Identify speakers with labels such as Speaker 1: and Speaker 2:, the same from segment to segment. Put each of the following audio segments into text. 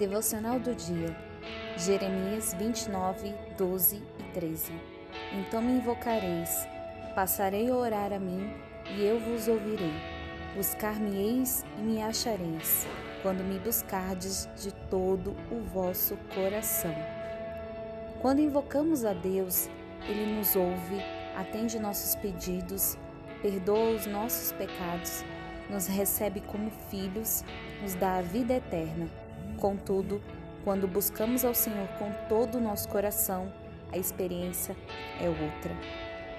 Speaker 1: Devocional do dia, Jeremias 29, 12 e 13. Então me invocareis, passarei a orar a mim, e eu vos ouvirei. Buscar-me-eis e me achareis, quando me buscardes de todo o vosso coração. Quando invocamos a Deus, Ele nos ouve, atende nossos pedidos, perdoa os nossos pecados, nos recebe como filhos, nos dá a vida eterna. Contudo, quando buscamos ao Senhor com todo o nosso coração, a experiência é outra.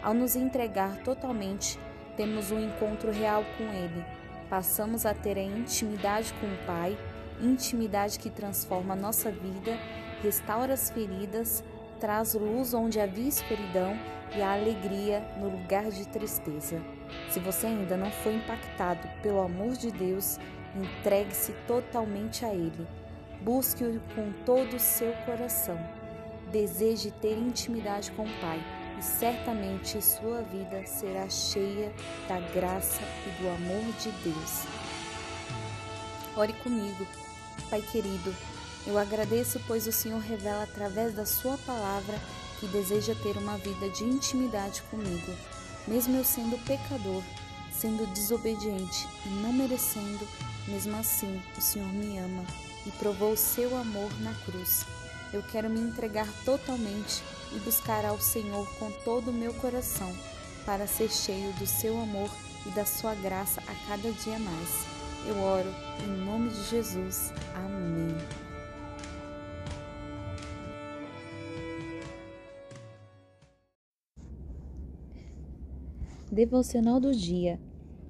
Speaker 1: Ao nos entregar totalmente, temos um encontro real com Ele. Passamos a ter a intimidade com o Pai, intimidade que transforma a nossa vida, restaura as feridas, traz luz onde havia escuridão e a alegria no lugar de tristeza. Se você ainda não foi impactado pelo amor de Deus, entregue-se totalmente a Ele. Busque-o com todo o seu coração. Deseje ter intimidade com o Pai e certamente sua vida será cheia da graça e do amor de Deus. Ore comigo, Pai querido. Eu agradeço, pois o Senhor revela através da Sua palavra que deseja ter uma vida de intimidade comigo, mesmo eu sendo pecador, sendo desobediente e não merecendo, mesmo assim o Senhor me ama e provou seu amor na cruz. Eu quero me entregar totalmente e buscar ao Senhor com todo o meu coração, para ser cheio do seu amor e da sua graça a cada dia mais. Eu oro em nome de Jesus. Amém.
Speaker 2: Devocional do dia.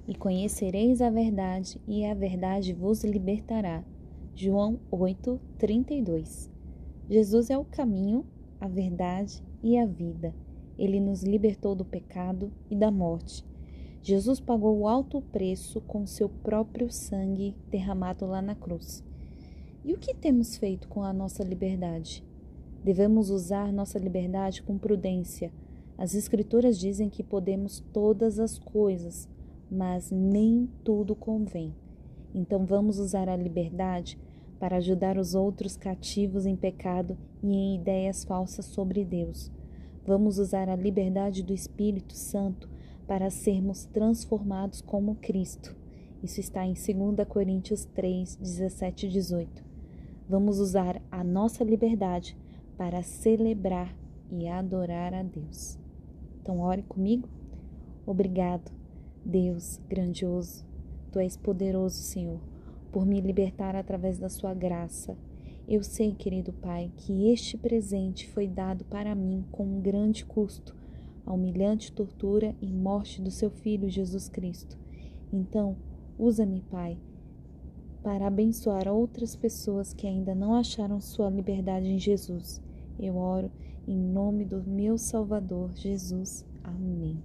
Speaker 2: E conhecereis a verdade, e a verdade vos libertará. João 8, 32. Jesus é o caminho, a verdade e a vida. Ele nos libertou do pecado e da morte. Jesus pagou o alto preço com seu próprio sangue derramado lá na cruz. E o que temos feito com a nossa liberdade? Devemos usar nossa liberdade com prudência as Escrituras dizem que podemos todas as coisas, mas nem tudo convém. Então vamos usar a liberdade para ajudar os outros cativos em pecado e em ideias falsas sobre Deus. Vamos usar a liberdade do Espírito Santo para sermos transformados como Cristo. Isso está em 2 Coríntios 3, 17 e 18. Vamos usar a nossa liberdade para celebrar e adorar a Deus. Então, ore comigo. Obrigado, Deus grandioso. Tu és poderoso, Senhor, por me libertar através da Sua graça. Eu sei, querido Pai, que este presente foi dado para mim com um grande custo, a humilhante tortura e morte do Seu Filho Jesus Cristo. Então, usa-me, Pai, para abençoar outras pessoas que ainda não acharam sua liberdade em Jesus. Eu oro em nome do meu Salvador Jesus. Amém.